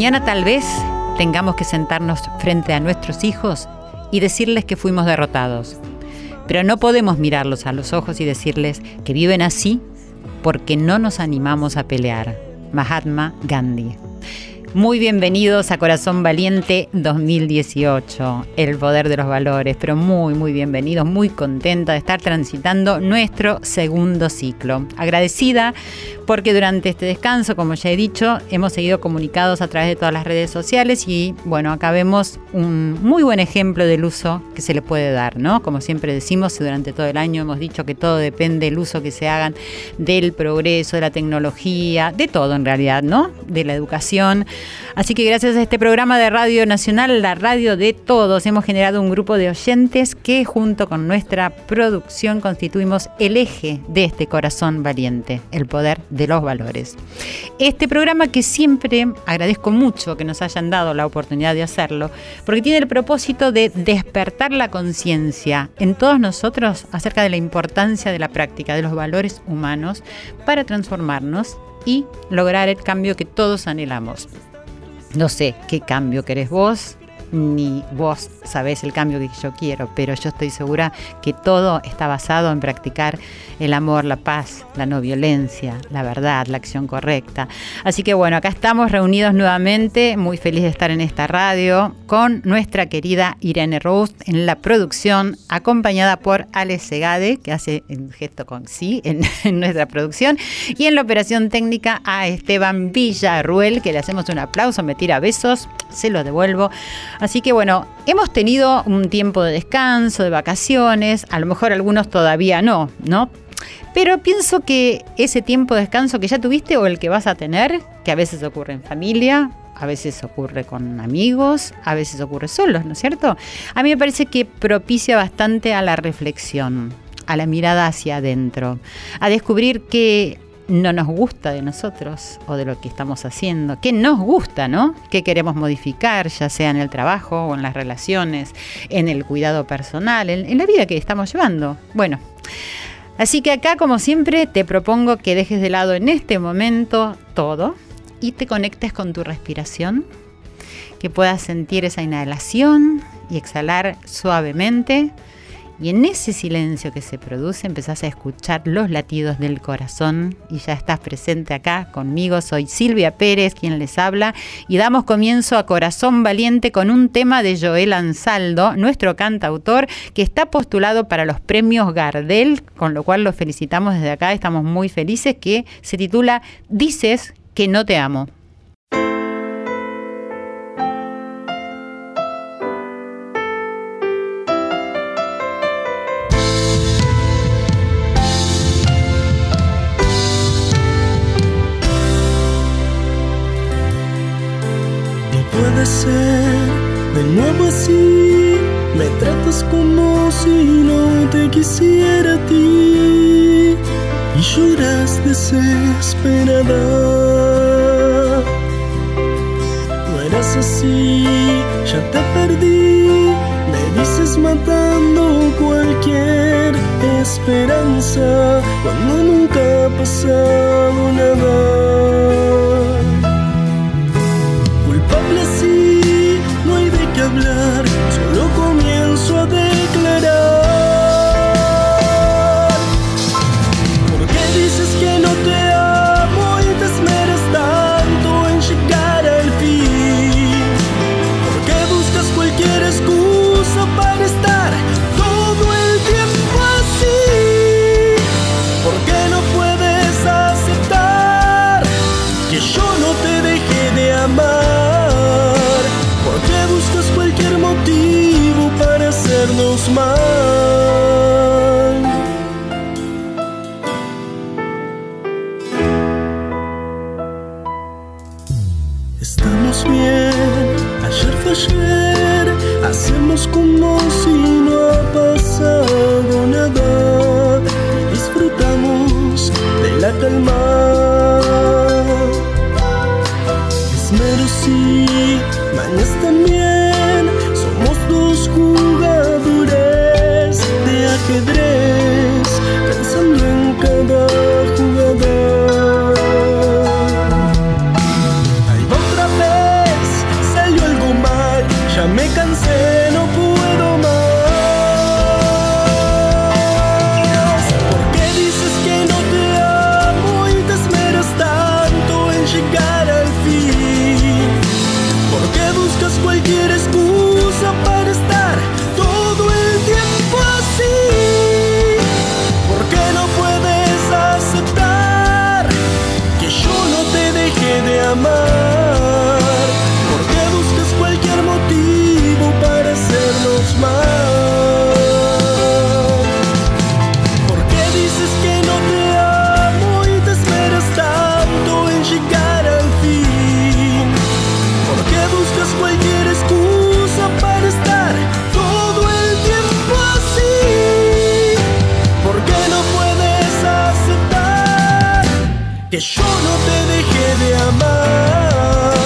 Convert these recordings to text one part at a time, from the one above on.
Mañana tal vez tengamos que sentarnos frente a nuestros hijos y decirles que fuimos derrotados. Pero no podemos mirarlos a los ojos y decirles que viven así porque no nos animamos a pelear. Mahatma Gandhi. Muy bienvenidos a Corazón Valiente 2018, el poder de los valores, pero muy, muy bienvenidos, muy contenta de estar transitando nuestro segundo ciclo. Agradecida porque durante este descanso, como ya he dicho, hemos seguido comunicados a través de todas las redes sociales y bueno, acá vemos un muy buen ejemplo del uso que se le puede dar, ¿no? Como siempre decimos, durante todo el año hemos dicho que todo depende del uso que se hagan del progreso, de la tecnología, de todo en realidad, ¿no? De la educación. Así que gracias a este programa de Radio Nacional, la radio de todos, hemos generado un grupo de oyentes que junto con nuestra producción constituimos el eje de este corazón valiente, el poder de los valores. Este programa que siempre agradezco mucho que nos hayan dado la oportunidad de hacerlo, porque tiene el propósito de despertar la conciencia en todos nosotros acerca de la importancia de la práctica de los valores humanos para transformarnos y lograr el cambio que todos anhelamos. No sé qué cambio querés vos, ni vos sabés el cambio que yo quiero, pero yo estoy segura que todo está basado en practicar el amor, la paz, la no violencia, la verdad, la acción correcta. Así que bueno, acá estamos reunidos nuevamente, muy feliz de estar en esta radio con nuestra querida Irene Rose en la producción, acompañada por Alex Segade, que hace el gesto con sí en, en nuestra producción, y en la operación técnica a Esteban Villarruel, que le hacemos un aplauso, me tira besos, se lo devuelvo. Así que bueno, hemos tenido un tiempo de descanso, de vacaciones, a lo mejor algunos todavía no, ¿no? Pero pienso que ese tiempo de descanso que ya tuviste o el que vas a tener, que a veces ocurre en familia, a veces ocurre con amigos, a veces ocurre solos, ¿no es cierto? A mí me parece que propicia bastante a la reflexión, a la mirada hacia adentro, a descubrir que no nos gusta de nosotros o de lo que estamos haciendo, qué nos gusta, ¿no? ¿Qué queremos modificar, ya sea en el trabajo o en las relaciones, en el cuidado personal, en, en la vida que estamos llevando? Bueno, así que acá, como siempre, te propongo que dejes de lado en este momento todo y te conectes con tu respiración, que puedas sentir esa inhalación y exhalar suavemente y en ese silencio que se produce empezás a escuchar los latidos del corazón y ya estás presente acá conmigo. Soy Silvia Pérez quien les habla y damos comienzo a Corazón Valiente con un tema de Joel Ansaldo, nuestro cantautor, que está postulado para los premios Gardel, con lo cual lo felicitamos desde acá. Estamos muy felices que se titula Dices que no te amo. Tratas como si no te quisiera a ti y lloras desesperada. No eras así, ya te perdí. Me dices matando cualquier esperanza cuando nunca ha pasado nada. Que yo no te dejé de amar?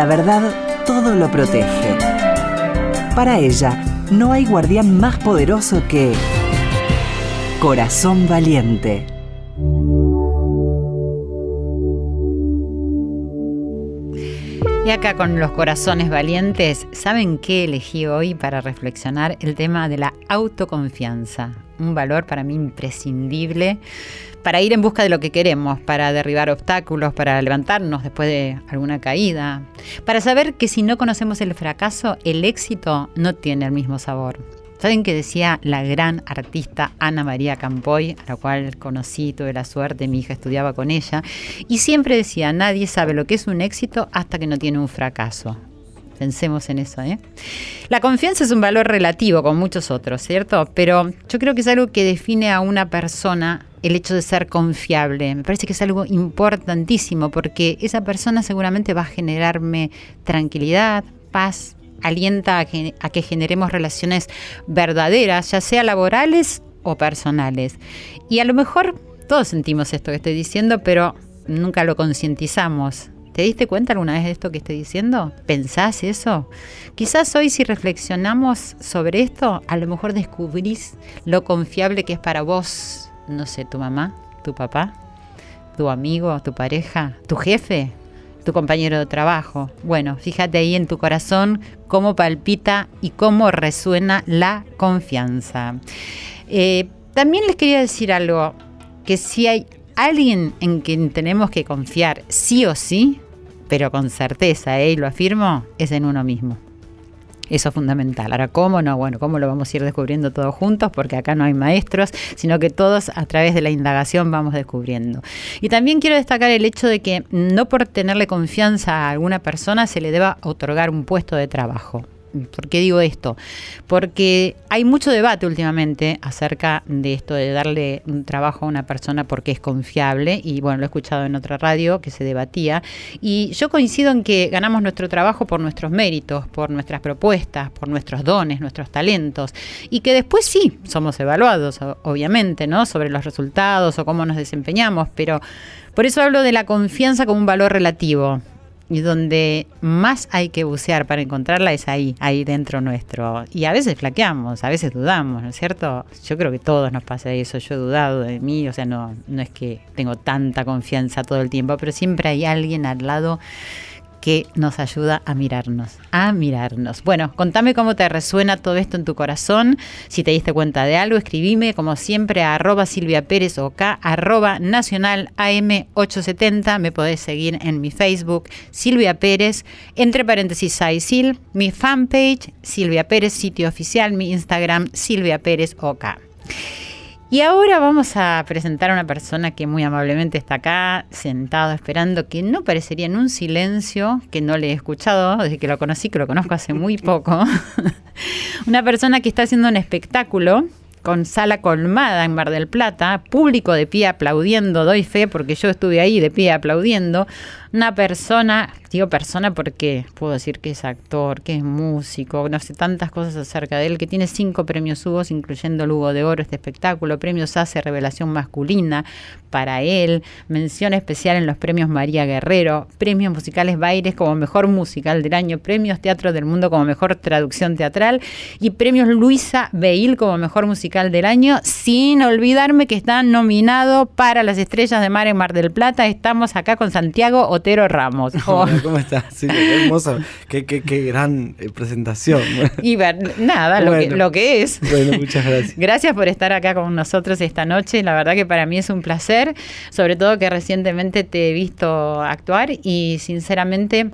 La verdad todo lo protege. Para ella, no hay guardián más poderoso que Corazón Valiente. Y acá con los corazones valientes, ¿saben qué elegí hoy para reflexionar? El tema de la autoconfianza, un valor para mí imprescindible para ir en busca de lo que queremos, para derribar obstáculos, para levantarnos después de alguna caída, para saber que si no conocemos el fracaso, el éxito no tiene el mismo sabor. ¿Saben qué decía la gran artista Ana María Campoy, a la cual conocí, tuve la suerte, mi hija estudiaba con ella, y siempre decía, nadie sabe lo que es un éxito hasta que no tiene un fracaso. Pensemos en eso, ¿eh? La confianza es un valor relativo, con muchos otros, ¿cierto? Pero yo creo que es algo que define a una persona el hecho de ser confiable. Me parece que es algo importantísimo porque esa persona seguramente va a generarme tranquilidad, paz, alienta a que, a que generemos relaciones verdaderas, ya sea laborales o personales. Y a lo mejor todos sentimos esto que estoy diciendo, pero nunca lo concientizamos. ¿Te diste cuenta alguna vez de esto que estoy diciendo? ¿Pensás eso? Quizás hoy si reflexionamos sobre esto, a lo mejor descubrís lo confiable que es para vos, no sé, tu mamá, tu papá, tu amigo, tu pareja, tu jefe, tu compañero de trabajo. Bueno, fíjate ahí en tu corazón cómo palpita y cómo resuena la confianza. Eh, también les quería decir algo, que si hay alguien en quien tenemos que confiar sí o sí, pero con certeza, ¿eh? y lo afirmo, es en uno mismo. Eso es fundamental. Ahora, ¿cómo no? Bueno, ¿cómo lo vamos a ir descubriendo todos juntos? Porque acá no hay maestros, sino que todos a través de la indagación vamos descubriendo. Y también quiero destacar el hecho de que no por tenerle confianza a alguna persona se le deba otorgar un puesto de trabajo. ¿Por qué digo esto? Porque hay mucho debate últimamente acerca de esto de darle un trabajo a una persona porque es confiable y bueno, lo he escuchado en otra radio que se debatía y yo coincido en que ganamos nuestro trabajo por nuestros méritos, por nuestras propuestas, por nuestros dones, nuestros talentos y que después sí somos evaluados, obviamente, ¿no? Sobre los resultados o cómo nos desempeñamos, pero por eso hablo de la confianza como un valor relativo y donde más hay que bucear para encontrarla es ahí, ahí dentro nuestro. Y a veces flaqueamos, a veces dudamos, ¿no es cierto? Yo creo que todos nos pasa eso. Yo he dudado de mí, o sea, no, no es que tengo tanta confianza todo el tiempo, pero siempre hay alguien al lado que nos ayuda a mirarnos, a mirarnos. Bueno, contame cómo te resuena todo esto en tu corazón. Si te diste cuenta de algo, escribime como siempre a arroba Silvia Pérez o acá, arroba nacional AM870. Me podés seguir en mi Facebook, Silvia Pérez, entre paréntesis Sil, mi fanpage, Silvia Pérez, sitio oficial, mi Instagram, Silvia Pérez OK. Y ahora vamos a presentar a una persona que muy amablemente está acá, sentado, esperando, que no parecería en un silencio, que no le he escuchado desde que lo conocí, que lo conozco hace muy poco. una persona que está haciendo un espectáculo con sala colmada en Mar del Plata, público de pie aplaudiendo, doy fe porque yo estuve ahí de pie aplaudiendo, una persona, digo persona porque puedo decir que es actor, que es músico, no sé tantas cosas acerca de él, que tiene cinco premios Hugo, incluyendo el Hugo de Oro, este espectáculo, premios hace Revelación Masculina para él, mención especial en los premios María Guerrero, premios musicales Baires como mejor musical del año, premios Teatro del Mundo como mejor traducción teatral y premios Luisa Beil como mejor musical del año, sin olvidarme que está nominado para las Estrellas de Mar en Mar del Plata. Estamos acá con Santiago Ramos. ¿cómo estás? Sí, qué hermosa, qué, qué, qué gran eh, presentación. Y ver, nada, lo, que, lo que es. Bueno, muchas gracias. Gracias por estar acá con nosotros esta noche. La verdad que para mí es un placer, sobre todo que recientemente te he visto actuar y sinceramente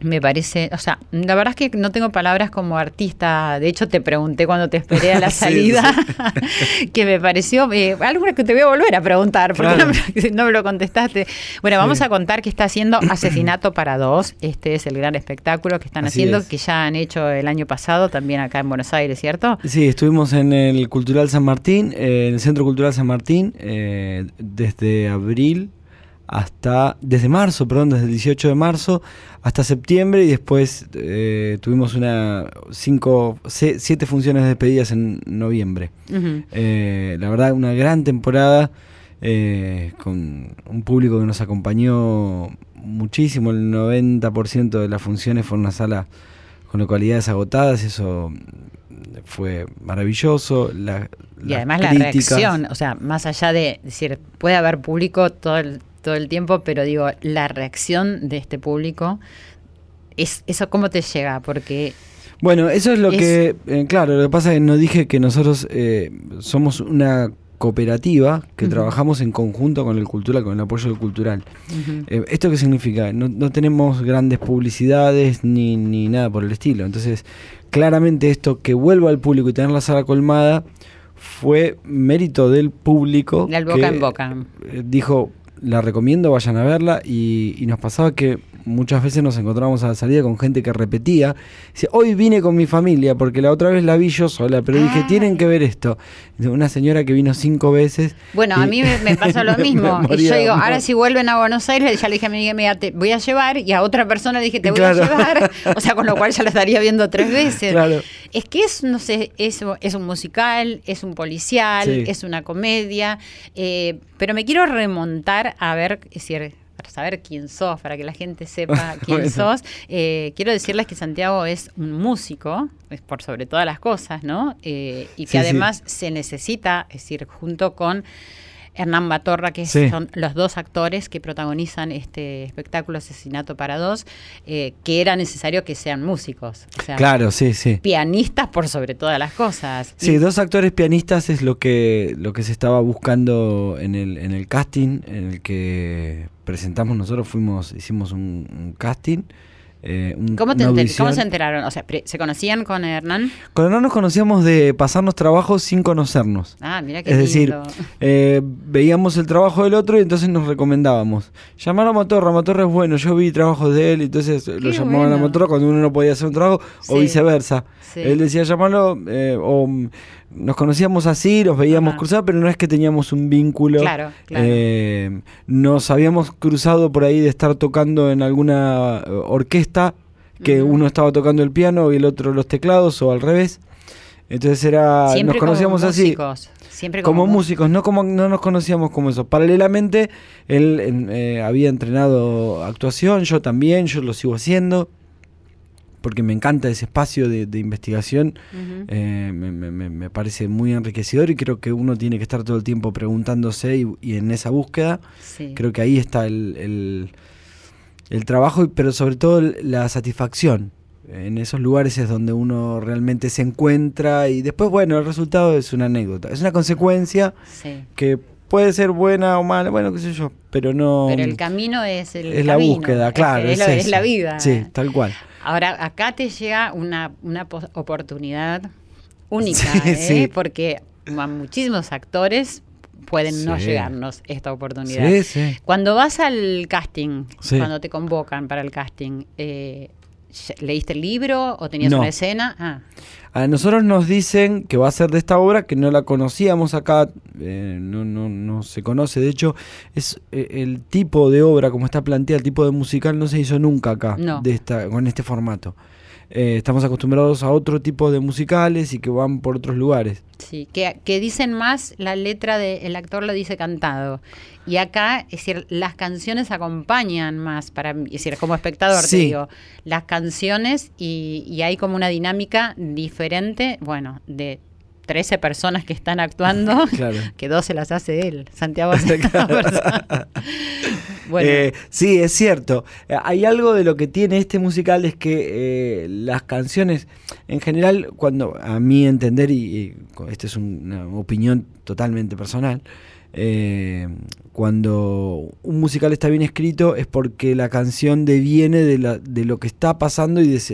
me parece, o sea, la verdad es que no tengo palabras como artista. De hecho, te pregunté cuando te esperé a la salida, que me pareció eh, algo que te voy a volver a preguntar, porque no, me lo contestaste. Bueno, vamos a contar que está haciendo Asesinato para Dos. Este es el gran espectáculo que están haciendo, que ya han hecho el año pasado, también acá en Buenos Aires, ¿cierto? Sí, estuvimos en el Cultural San Martín, eh, en el Centro Cultural San Martín, eh, desde abril hasta, desde marzo, perdón, desde el 18 de marzo hasta septiembre y después eh, tuvimos una cinco, siete funciones de despedidas en noviembre. Eh, la verdad, una gran temporada eh, con un público que nos acompañó muchísimo, el 90% de las funciones fue una sala con localidades agotadas, eso fue maravilloso. y además la reacción, o sea, más allá de decir, puede haber público todo el todo el tiempo, pero digo, la reacción de este público, es ¿eso cómo te llega? Porque... Bueno, eso es lo que, eh, claro, lo que pasa es que no dije que nosotros eh, somos una cooperativa que trabajamos en conjunto con el cultural, con el apoyo del cultural. Eh, ¿Esto qué significa? No, no tenemos grandes publicidades ni, ni, nada por el estilo. Entonces, claramente esto que vuelva al público y tener la sala colmada fue mérito del público. Del boca en boca. Dijo, la recomiendo, vayan a verla. Y, y, nos pasaba que muchas veces nos encontrábamos a la salida con gente que repetía. Dice, hoy vine con mi familia porque la otra vez la vi yo sola, pero dije, tienen que ver esto. Una señora que vino cinco veces. Bueno, a mí me, pasó lo mismo. y yo digo, ahora si vuelven a Buenos Aires, ya le dije a mi amiga, te voy a llevar. Y a otra persona le dije, te voy a llevar. O sea, con lo cual ya la estaría viendo tres veces. Es que es, no sé, es, es un musical, es un policial, es una comedia. Eh, pero me quiero remontar a ver, es decir, para saber quién sos, para que la gente sepa quién sos, eh, quiero decirles que Santiago es un músico, es por sobre todas las cosas, ¿no? Eh, y que además se necesita, es decir, junto con Hernán Batorra, que son los dos actores que protagonizan este espectáculo Asesinato para Dos, eh, que era necesario que sean músicos. claro, sí, sí. Pianistas por sobre todas las cosas. Sí, dos actores pianistas es lo que, lo que se estaba buscando en el, en el casting, en el que presentamos nosotros, fuimos, hicimos un casting. Eh, ¿Cómo, se enteraron? O sea, ¿se conocían con Hernán? Con Hernán nos conocíamos de pasarnos trabajos sin conocernos. Ah, mira qué Es decir, eh, veíamos el trabajo del otro y entonces nos recomendábamos. Llamar a Motorra, Motorra es bueno, yo vi trabajos de él, y entonces lo llamaban a Motorra cuando uno no podía hacer un trabajo, o viceversa. Él decía llamarlo, eh, o nos conocíamos así, los veíamos cruzar, pero no es que teníamos un vínculo. Claro, claro. Eh, nos habíamos cruzado por ahí de estar tocando en alguna eh, orquesta, que uno estaba tocando el piano y el otro los teclados, o al revés. Entonces era, Siempre nos conocíamos como así. músicos. Siempre Como como, músicos, no como no nos conocíamos como eso. Paralelamente, él eh, había entrenado actuación, yo también, yo lo sigo haciendo, porque me encanta ese espacio de, de investigación, eh, me, me- me- me parece muy enriquecedor y creo que uno tiene que estar todo el tiempo preguntándose y, y en esa búsqueda, Sí. creo que ahí está el, el- el trabajo, pero sobre todo la satisfacción. En esos lugares es donde uno realmente se encuentra y después, bueno, el resultado es una anécdota, es una consecuencia Sí. que puede ser buena o mala, bueno, qué sé yo, pero no... Pero el camino es el es la búsqueda, es- claro. Es, lo- es eso. la vida. Sí, tal cual. Ahora, acá te llega una, una oportunidad única, Sí, ¿eh? sí. porque a muchísimos actores pueden no llegarnos esta oportunidad. Sí, sí. Cuando vas al casting, cuando te convocan para el casting, eh, ¿leíste el libro o tenías No. una escena? Ah, A nosotros nos dicen que va a ser de esta obra, que no la conocíamos acá, eh, no, no, no se conoce. De hecho, es eh, el tipo de obra, como está planteada, el tipo de musical, no se hizo nunca acá, No. de esta, con este formato. Eh, estamos acostumbrados a otro tipo de musicales y que van por otros lugares. sí, que, que dicen más, la letra del actor lo dice cantado. Y acá, es decir, las canciones acompañan más para es decir, como espectador te digo, las canciones y, y hay como una dinámica diferente, bueno, de 13 personas que están actuando, Claro. que dos se las hace él, Santiago hace cada persona. Bueno, Eh, sí, es cierto. Eh, Hay algo de lo que tiene este musical es que eh, las canciones, en general, cuando a mi entender, y, y esta es un- una opinión totalmente personal, eh, cuando un musical está bien escrito es porque la canción deviene de, la- de lo que está pasando y de es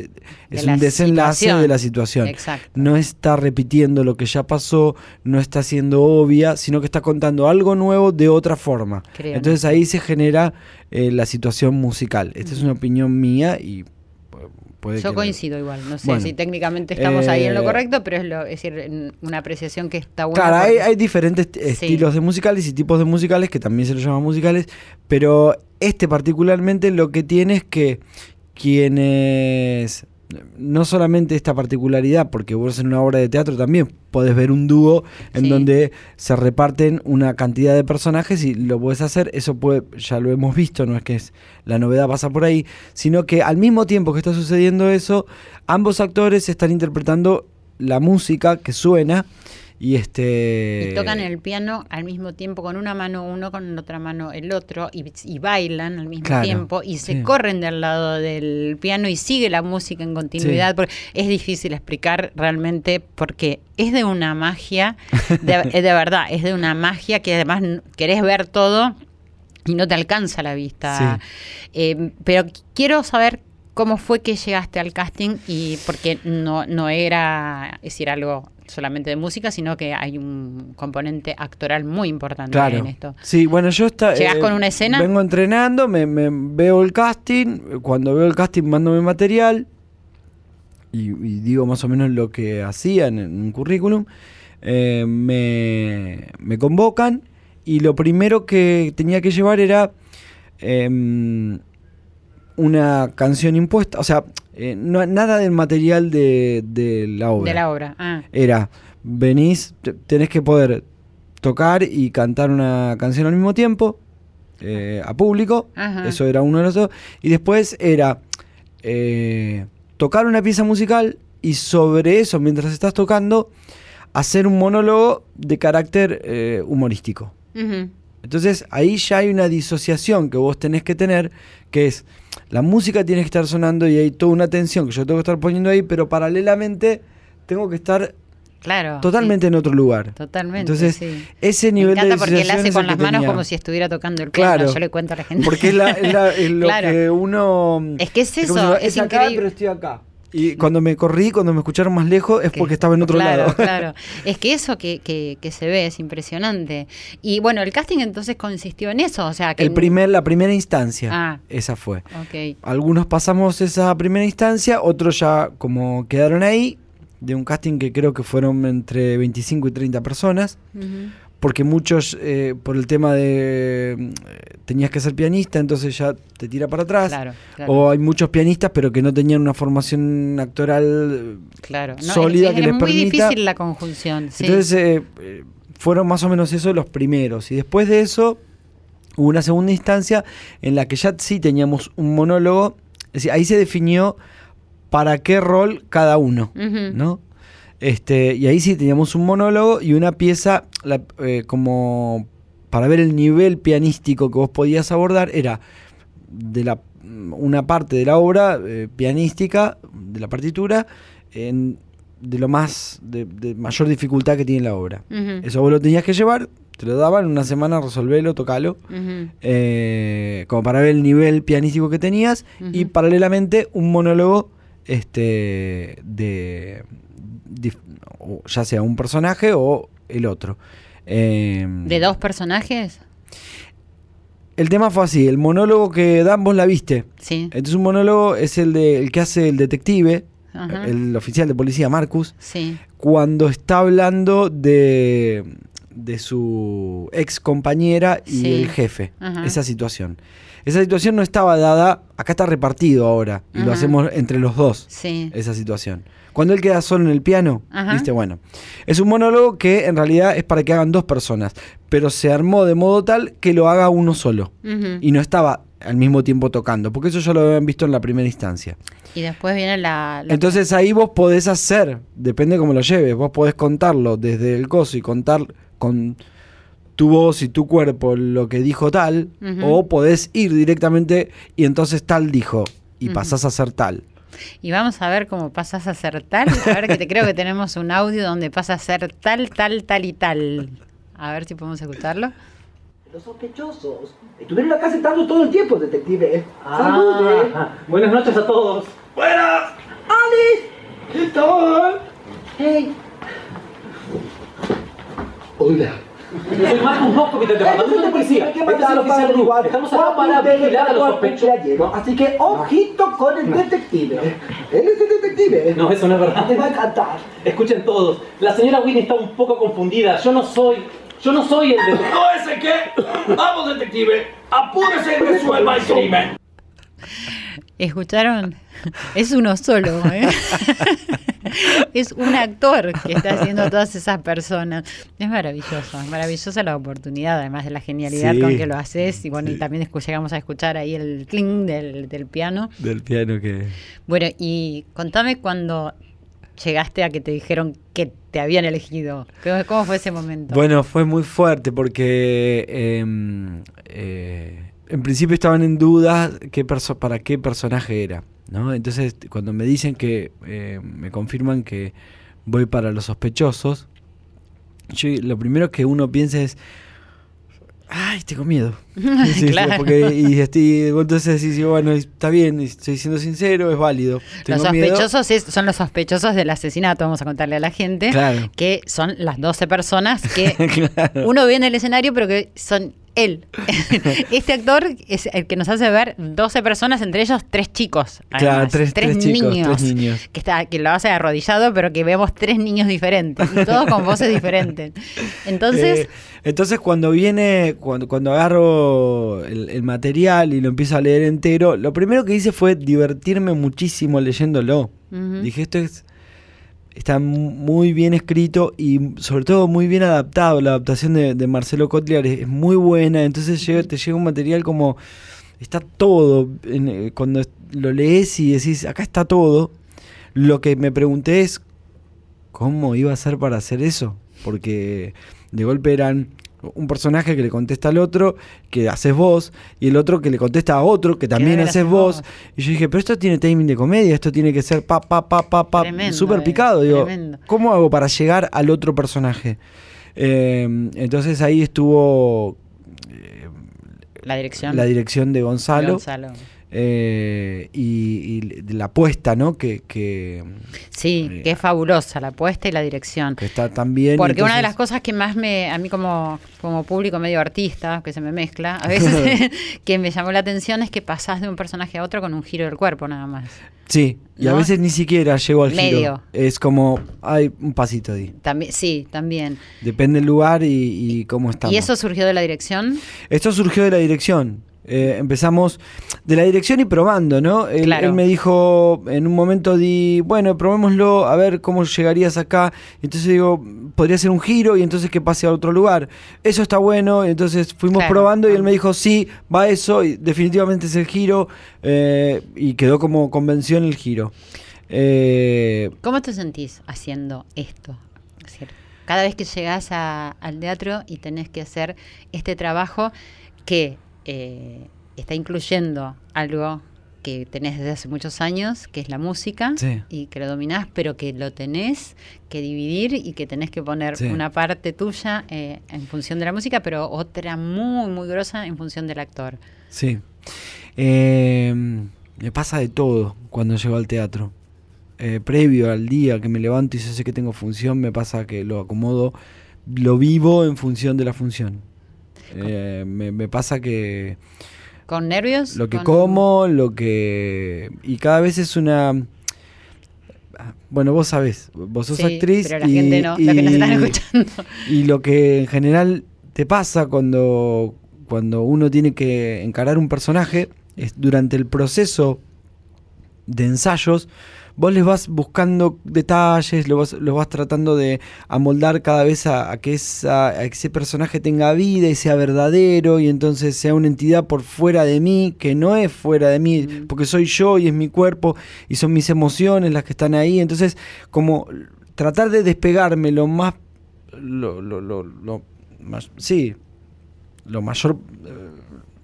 un desenlace situación. de la situación. Exacto. No está repitiendo lo que ya pasó, no está siendo obvia, sino que está contando algo nuevo de otra forma. Creo, Entonces ahí se genera eh, la situación musical. Esta es una opinión mía y puede Yo coincido igual, no sé Bueno, si técnicamente estamos ahí en lo eh, correcto, pero es, lo, es decir, una apreciación que está buena. Claro, hay, porque- hay diferentes estilos de musicales y tipos de musicales que también se los llaman musicales, pero este particularmente lo que tiene es que quienes no solamente esta particularidad, porque vos en una obra de teatro también podés ver un dúo en Sí. donde se reparten una cantidad de personajes y lo podés hacer, eso puede, ya lo hemos visto, no es que es la novedad pasa por ahí, sino que al mismo tiempo que está sucediendo eso, ambos actores están interpretando la música que suena y este Y tocan el piano al mismo tiempo con una mano uno, con la otra mano el otro, y, y bailan al mismo Claro, tiempo, y se sí. corren del lado del piano y sigue la música en continuidad. Porque es difícil explicar realmente porque es de una magia, de, es de verdad, es de una magia que además querés ver todo y no te alcanza la vista. Eh, pero quiero saber cómo fue que llegaste al casting y porque no, no era es decir algo solamente de música, sino que hay un componente actoral muy importante Claro. en esto. Sí, bueno, yo está, ¿Llegás con una escena? Vengo entrenando, me, me- veo el casting, cuando veo el casting mando mi material y, y digo más o menos lo que hacía en, un currículum. Eh, me, me convocan y lo primero que tenía que llevar era em, una canción impuesta, o sea, eh, no- nada del material de, de la obra De la obra. Ah, era, venís, te- tenés que poder tocar y cantar una canción al mismo tiempo eh, a público, Ajá. eso era uno de los dos, y después era eh, tocar una pieza musical y sobre eso, mientras estás tocando, hacer un monólogo de carácter eh, humorístico. ujú. Entonces ahí ya hay una disociación que vos tenés que tener, que es la música tiene que estar sonando y hay toda una tensión que yo tengo que estar poniendo ahí, pero paralelamente tengo que estar Claro. totalmente en otro lugar. totalmente. Entonces, sí. ese Me nivel encanta de porque él hace es con las manos tenía. como si estuviera tocando el piano. Claro. Yo le cuento a la gente. Porque es, la- es la- es lo Claro. que uno... Es que es eso, es acá, increíble. pero estoy acá. Y cuando me corrí, cuando me escucharon más lejos, es Que- porque estaba en otro claro, lado. Claro, Es que eso que, que, que se ve es impresionante. Y bueno, el casting entonces consistió en eso, o sea, que El primer, la primera instancia, Ah. esa fue. Ok. Algunos pasamos esa primera instancia, otros ya como quedaron ahí, de un casting que creo que fueron entre 25 y 30 personas. Porque muchos, eh, por el tema de mm, tenías que ser pianista, entonces ya te tira para atrás. Claro, claro. O hay muchos pianistas, pero que no tenían una formación actoral Claro. No, sólida es, que es les muy permita. difícil la conjunción. sí. Entonces eh, eh, fueron más o menos eso los primeros. Y después de eso hubo una segunda instancia en la que ya sí teníamos un monólogo. Es decir, ahí se definió para qué rol cada uno. ¿no? Este, y ahí sí teníamos un monólogo y una pieza la- eh, como para ver el nivel pianístico que vos podías abordar era de la una parte de la obra eh, pianística de la partitura en- de lo más de, de mayor dificultad que tiene la obra. Eso vos lo tenías que llevar te lo daban en una semana resolverlo tocalo eh, como para ver el nivel pianístico que tenías y paralelamente un monólogo este de, ya sea un personaje o el otro Eh, ¿De dos personajes? el tema fue así el monólogo que dan vos la viste Sí. entonces un monólogo es el de el que hace el detective Ajá. el oficial de policía Marcus Sí. cuando está hablando de, de su ex compañera y Sí. el jefe. Ajá. Esa situación. Esa situación no estaba dada, acá está repartido ahora, y lo hacemos entre los dos, Sí. esa situación. Cuando él queda solo en el piano, Ajá. viste, bueno. Es un monólogo que en realidad es para que hagan dos personas, pero se armó de modo tal que lo haga uno solo. Y no estaba al mismo tiempo tocando, porque eso ya lo habían visto en la primera instancia. Y después viene la... la- Entonces ahí vos podés hacer, depende cómo lo lleves, vos podés contarlo desde el coso y contar con tu voz y tu cuerpo lo que dijo tal, o podés ir directamente y entonces tal dijo y Ujú. pasás a ser tal. Y vamos a ver cómo pasas a ser tal. A ver, que te creo que tenemos un audio donde pasa a ser tal, tal, tal y tal. A ver si podemos escucharlo. Los sospechosos estuvieron acá sentados todo el tiempo, detective. Salude. Ah, buenas noches a todos. ¡Buenas! ¡Alice! ¿Qué tal? Hey. Hola. Soy Marcus Moscovitz del departamento de policía. ¿Qué Este? Estamos acá para ¿Cuánto usted vigilar a los sospechosos. Así que ojito con el detective. Él es el detective. No, eso no es verdad. Te va a encantar. Escuchen todos, la señora Winnie está un poco confundida. Yo no soy, yo no soy el detective. ¿No es el qué? Vamos, detective. Apúrese y resuelva el crimen. ¿Escucharon? Es uno solo, ¿eh? es un actor que está haciendo todas esas personas. Es maravilloso, es maravillosa la oportunidad, además de la genialidad Sí, con que lo haces. Y bueno, y también llegamos a escuchar ahí el cling del, del piano. Del piano que... Bueno, y contame cuando llegaste a que te dijeron que te habían elegido. ¿Cómo, fue ese momento? Bueno, fue muy fuerte porque em, eh, en principio estaban en duda qué para qué personaje era. ¿No? Entonces, cuando me dicen que eh, me confirman que voy para los sospechosos, yo lo primero que uno piensa es. Ay, tengo miedo. Sí, sí, Claro. porque, y estoy, entonces sí, sí, bueno, está bien, estoy siendo sincero, es válido. Los Tengo sospechosos es- son los sospechosos del asesinato, vamos a contarle a la gente, Claro. que son las 12 personas que Claro. uno ve en el escenario, pero que son él. este actor es el que nos hace ver 12 personas, entre ellos tres chicos. Claro, además. tres- tres chicos, tres niños. Que, está, que lo hace arrodillado, pero que vemos tres niños diferentes, y todos con voces diferentes. Entonces, Eh, entonces cuando viene, cuando, cuando agarro el, el material y lo empiezo a leer entero, lo primero que hice fue divertirme muchísimo leyéndolo. Dije, esto es, está mu- muy bien escrito y sobre todo muy bien adaptado. La adaptación de, Marcelo Kotliar es, muy buena, entonces te llega un material como, está todo, en, eh, cuando lo lees y decís, acá está todo. Lo que me pregunté es, ¿cómo iba a ser para hacer eso? Porque de golpe eran un personaje que le contesta al otro, que haces vos, y el otro que le contesta a otro, que también haces vos. vos. Y yo dije, pero esto tiene timing de comedia, esto tiene que ser pa, pa, pa, pa, pa, súper eh, picado. Digo, tremendo. ¿cómo hago para llegar al otro personaje? Eh, entonces ahí estuvo la dirección. la dirección de Gonzalo. Gonzalo. Eh, y, la apuesta, ¿no? Que, que, Sí, Eh, que es fabulosa la apuesta y la dirección. que está tan bien. Porque una de las cosas que más me, a mí como, como público medio artista, que se me mezcla, a veces que me llamó la atención es que pasás de un personaje a otro con un giro del cuerpo nada más. Sí, y a veces ni siquiera llego al Medio. giro. Es como, hay un pasito ahí. También, sí, también. Depende del lugar y, y cómo estamos. ¿Y eso surgió de la dirección? Esto surgió de la dirección. Eh, empezamos de la dirección y probando, ¿no? Él, Claro. él me dijo, en un momento di, bueno, probémoslo, a ver cómo llegarías acá. Entonces digo, podría ser un giro y entonces que pase a otro lugar. Eso está bueno, entonces fuimos Claro. probando y él me dijo, sí, va eso, y definitivamente es el giro, eh, y quedó como convención el giro. Eh, ¿Cómo te sentís haciendo esto? Es decir, cada vez que llegás a- al teatro y tenés que hacer este trabajo que eh, está incluyendo algo que tenés desde hace muchos años, que es la música, Sí. y que lo dominás, pero que lo tenés que dividir y que tenés que poner Sí. una parte tuya eh, en función de la música, pero otra muy, muy grosa en función del actor. Sí. Eh, me pasa de todo cuando llego al teatro. Eh, previo al día que me levanto y sé que tengo función, me pasa que lo acomodo, lo vivo en función de la función. Eh, me, me pasa que ¿Con nervios? lo que Con- como, lo que... Y cada vez es una... Bueno, vos sabés, vos sos Sí, actriz pero la y, gente no, los que nos están y- escuchando. y lo que en general te pasa cuando, cuando uno tiene que encarar un personaje es durante el proceso de ensayos, vos les vas buscando detalles, lo vas, lo vas tratando de amoldar cada vez a, a que esa, a que ese personaje tenga vida y sea verdadero y entonces sea una entidad por fuera de mí, que no es fuera de mí, porque soy yo y es mi cuerpo y son mis emociones las que están ahí. Entonces, como tratar de despegarme lo más lo, lo, lo, lo más, sí, lo mayor, eh,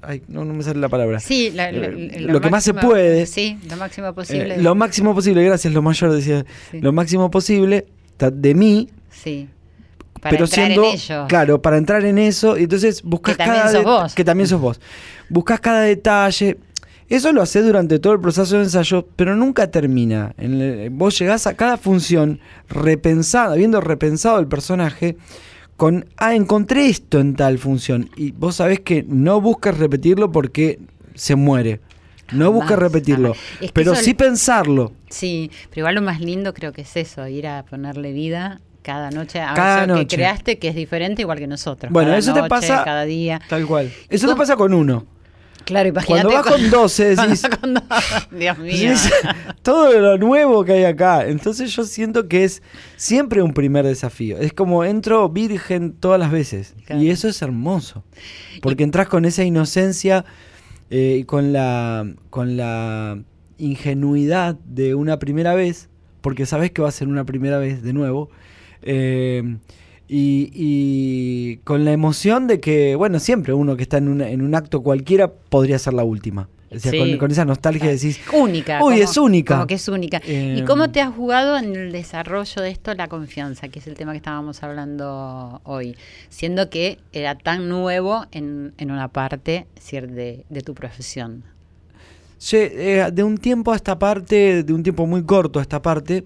ay, no, no me sale la palabra. Sí, la- la- Eh, lo, lo que más se puede. Sí, lo máximo Eh, posible. lo máximo posible, gracias, lo mayor decía, Sí. lo máximo posible de mí, Sí. Para pero entrar siendo, en ello. claro, para entrar en eso, y entonces buscas Que también cada sos det- vos. que también sos vos. Buscas cada detalle. Eso lo haces durante todo el proceso de ensayo, pero nunca termina. En el- vos llegás a cada función repensada, habiendo repensado el personaje, con, ah, encontré esto en tal función. Y vos sabés que no buscas repetirlo porque se muere. No buscas repetirlo, jamás. Es que pero sí pensarlo. Sí, pero igual lo más lindo creo que es eso, ir a ponerle vida cada noche a Cada noche. que creaste, que es diferente igual que nosotros. Bueno, cada eso te pasa- cada día. Tal cual. Eso te pasa con uno. Claro, imagínate. Cuando vas con 12 cuando decís, con Dios mío. Todo lo nuevo que hay acá. Entonces yo siento que es siempre un primer desafío. Es como entro virgen todas las veces. Claro. Y eso es hermoso. Porque entras con esa inocencia eh, y con la, con la ingenuidad de una primera vez. Porque sabes que va a ser una primera vez de nuevo. eh, y, y con la emoción de que, bueno, siempre uno que está en, una- en un acto cualquiera podría ser la última. O sea, Sí. con, con esa nostalgia decís, Única. Uy, como- es única. Como que es única. ¿Y Eh, cómo te has jugado en el desarrollo de esto la confianza, que es el tema que estábamos hablando hoy? Siendo que era tan nuevo en, en una parte decir, de, de tu profesión. Che, eh, de un tiempo a esta parte, de un tiempo muy corto a esta parte,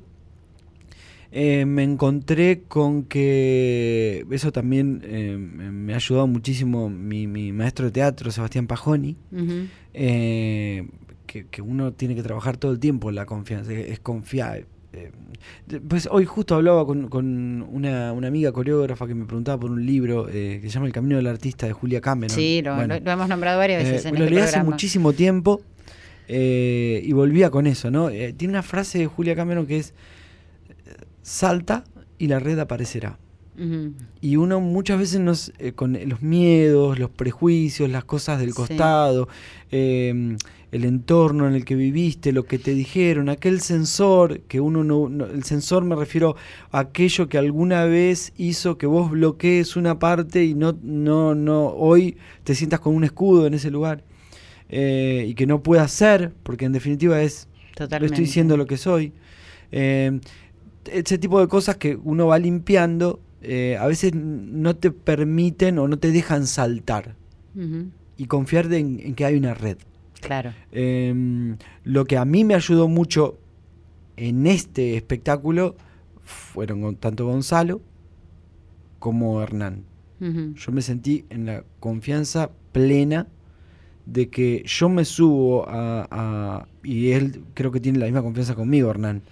eh, me encontré con que eso también eh, me ha ayudado muchísimo mi, mi maestro de teatro, Sebastián Pajoni, eh, que, que uno tiene que trabajar todo el tiempo en la confianza, es, confiar. pues hoy justo hablaba con, con una, una amiga coreógrafa que me preguntaba por un libro que se llama El Camino del Artista de Julia Cameron. Sí, lo, Bueno, lo- lo hemos nombrado varias veces en lo este leí hace muchísimo tiempo y volvía con eso, ¿no? Tiene una frase de Julia Cameron que es salta y la red aparecerá. Y uno muchas veces nos, eh, con los miedos, los prejuicios, las cosas del Sí. costado, eh, el entorno en el que viviste, lo que te dijeron, aquel sensor, que uno no, no- el sensor me refiero a aquello que alguna vez hizo que vos bloquees una parte y no, no, no, hoy te sientas con un escudo en ese lugar. eh, y que no puedas ser, porque en definitiva es Totalmente. estoy siendo lo que soy. Ese tipo de cosas que uno va limpiando, eh, a veces no te permiten o no te dejan saltar y confiar de- en, en que hay una red. Claro. Eh, lo que a mí me ayudó mucho en este espectáculo fueron tanto Gonzalo como Hernán. Yo me sentí en la confianza plena de que yo me subo a, a- y él creo que tiene la misma confianza conmigo, Hernán.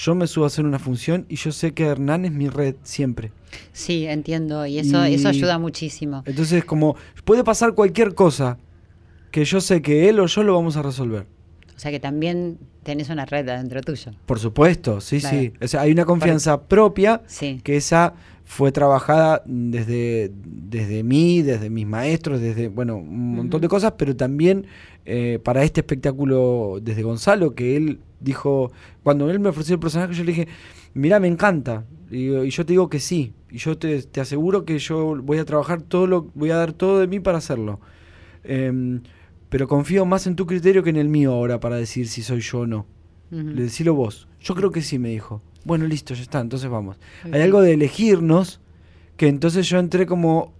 Yo me subo a hacer una función y yo sé que Hernán es mi red siempre. Sí, entiendo. Y eso, Y- eso ayuda muchísimo. Entonces, como puede pasar cualquier cosa que yo sé que él o yo lo vamos a resolver. O sea que también tenés una red adentro tuyo. Por supuesto, sí, Claro. sí. O sea, hay una confianza propia Sí. que esa fue trabajada desde, desde mí, desde mis maestros, desde, bueno, un montón de cosas, pero también eh, para este espectáculo desde Gonzalo, que él dijo, cuando él me ofreció el personaje, yo le dije, mira, me encanta. Y, y yo te digo que sí. Y yo te, te aseguro que yo voy a trabajar todo lo, voy a dar todo de mí para hacerlo. Em, pero confío más en tu criterio que en el mío ahora para decir si soy yo o no. Le decilo vos. Yo creo que sí, me dijo. Bueno, listo, ya está, entonces vamos. Hay algo de elegirnos que entonces yo entré como,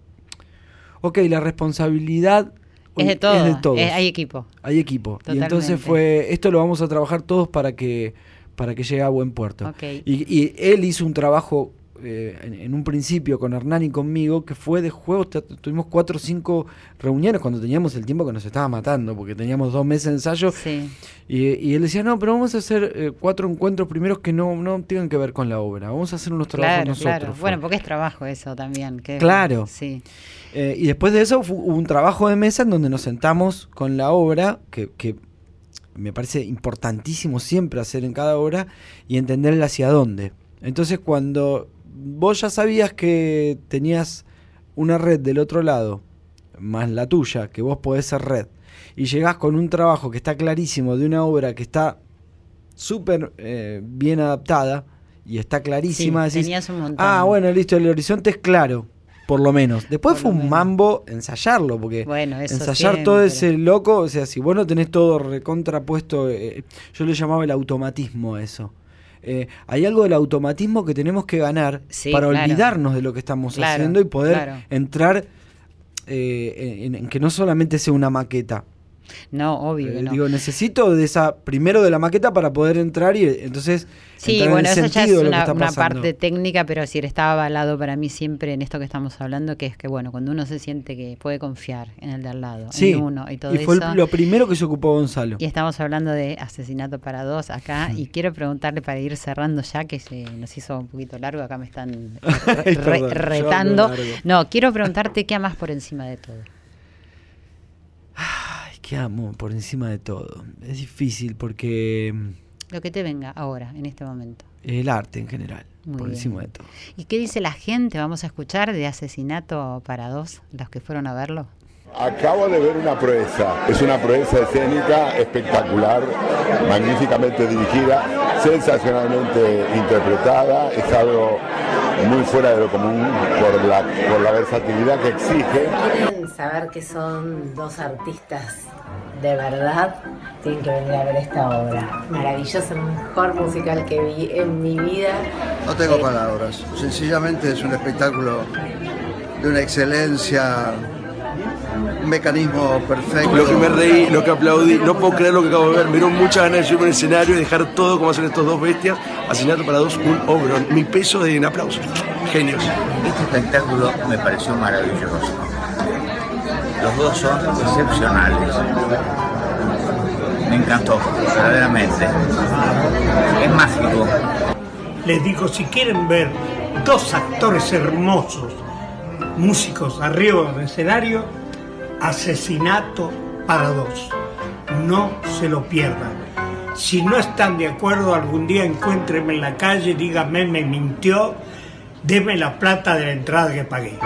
ok, la responsabilidad Es de todo. Es de todos. hay equipo. Hay equipo. Y entonces fue, esto lo vamos a trabajar todos para que, para que llegue a buen puerto. Ok. Y, y él hizo un trabajo eh, en, en un principio con Hernán y conmigo que fue de juegos. tu- Tuvimos cuatro o cinco reuniones cuando teníamos el tiempo que nos estaba matando, porque teníamos dos meses de ensayo. Sí. Y, y él decía, no, pero vamos a hacer eh, cuatro encuentros primeros que no, no tengan que ver con la obra. Vamos a hacer unos trabajos Claro, nosotros. claro. Bueno, porque es trabajo eso también. que- Claro. Sí. Eh, y después de eso hubo un trabajo de mesa en donde nos sentamos con la obra, que, que me parece importantísimo siempre hacer en cada obra, y entenderla hacia dónde. Entonces cuando vos ya sabías que tenías una red del otro lado, más la tuya, que vos podés ser red, y llegás con un trabajo que está clarísimo de una obra que está súper eh, bien adaptada, y está clarísima, Sí, decís, tenías un montón. Ah, bueno, listo, el horizonte es claro, por lo menos. Después Por fue un menos. mambo ensayarlo, porque Bueno, ensayar todo ese loco, o sea, si vos no tenés todo recontrapuesto, eh, yo le llamaba el automatismo a eso. Eh, hay algo del automatismo que tenemos que ganar Sí, para claro. olvidarnos de lo que estamos Claro, haciendo y poder claro. entrar eh, en, en que no solamente sea una maqueta. No, obvio que Eh, no. Digo, necesito de esa primero de la maqueta para poder entrar y entonces Sí, entrar en bueno, el eso ya es una, parte técnica, pero sí estaba avalado para mí siempre en esto que estamos hablando, que es que, bueno, cuando uno se siente que puede confiar en el de al lado, Sí, en uno y todo y fue eso. lo primero que se ocupó Gonzalo. Y estamos hablando de asesinato para dos acá, y quiero preguntarle para ir cerrando ya, que se nos hizo un poquito largo, acá me están re- retando. No, quiero preguntarte qué amas por encima de todo. Qué amo por encima de todo. Es difícil porque mm, Lo que te venga ahora, en este momento. el arte en general, Muy por bien. encima de todo. ¿Y qué dice la gente? Vamos a escuchar de asesinato para dos, los que fueron a verlo. Acabo de ver una proeza, es una proeza escénica espectacular, magníficamente dirigida, sensacionalmente interpretada, es algo muy fuera de lo común por la, por la versatilidad que exige. quieren saber que son dos artistas de verdad, tienen que venir a ver esta obra. Maravillosa, el mejor musical que vi en mi vida. No tengo Eh, palabras. Sencillamente es un espectáculo de una excelencia, un mecanismo perfecto. Lo que me reí, lo que aplaudí, no puedo creer lo que acabo de ver. Me dieron muchas ganas de subirme al escenario y dejar todo como hacen estos dos bestias. Asesinato para dos, un obrón. Mi peso de en aplausos. Genios. Este espectáculo me pareció maravilloso. Los dos son excepcionales. Me encantó, verdaderamente. Es mágico. Les digo, si quieren ver dos actores hermosos, músicos arriba del escenario, asesinato para dos. No se lo pierdan. Si no están de acuerdo, algún día encuéntrenme en la calle, díganme, me mintió, deme la plata de la entrada que pagué.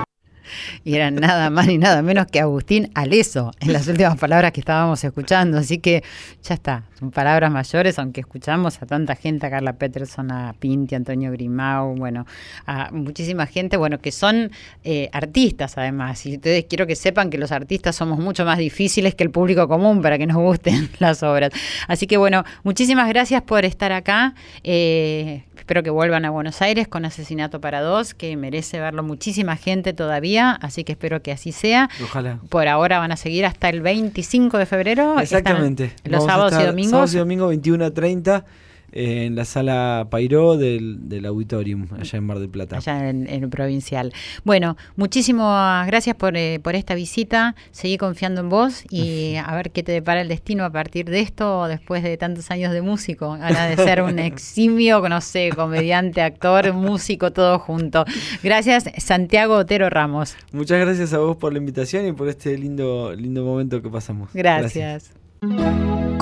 Y era nada más ni nada menos que Agustín Aleso, en las últimas palabras que estábamos escuchando. Así que ya está, son palabras mayores, aunque escuchamos a tanta gente, a Carla Peterson, a Pinti, a Antonio Grimau, bueno, a muchísima gente, bueno, que son eh, artistas además. Y ustedes quiero que sepan que los artistas somos mucho más difíciles que el público común para que nos gusten las obras. Así que bueno, muchísimas gracias por estar acá. Eh, espero que vuelvan a Buenos Aires con Asesinato para Dos, que merece verlo muchísima gente todavía. Día, así que espero que así sea. Ojalá. Por ahora van a seguir hasta el 25 de febrero. Exactamente. Los sábados y domingos. Sábados y domingo 21 a 30 eh, en la sala Pairó del, del Auditorium, allá en Mar del Plata. allá en, en provincial. Bueno, muchísimas gracias por, eh, por esta visita. Seguí confiando en vos y a ver qué te depara el destino a partir de esto, después de tantos años de músico. Ahora de ser un eximio, no sé, comediante, actor, músico, todo junto. Gracias, Santiago Otero Ramos. Muchas gracias a vos por la invitación y por este lindo, lindo momento que pasamos. Gracias.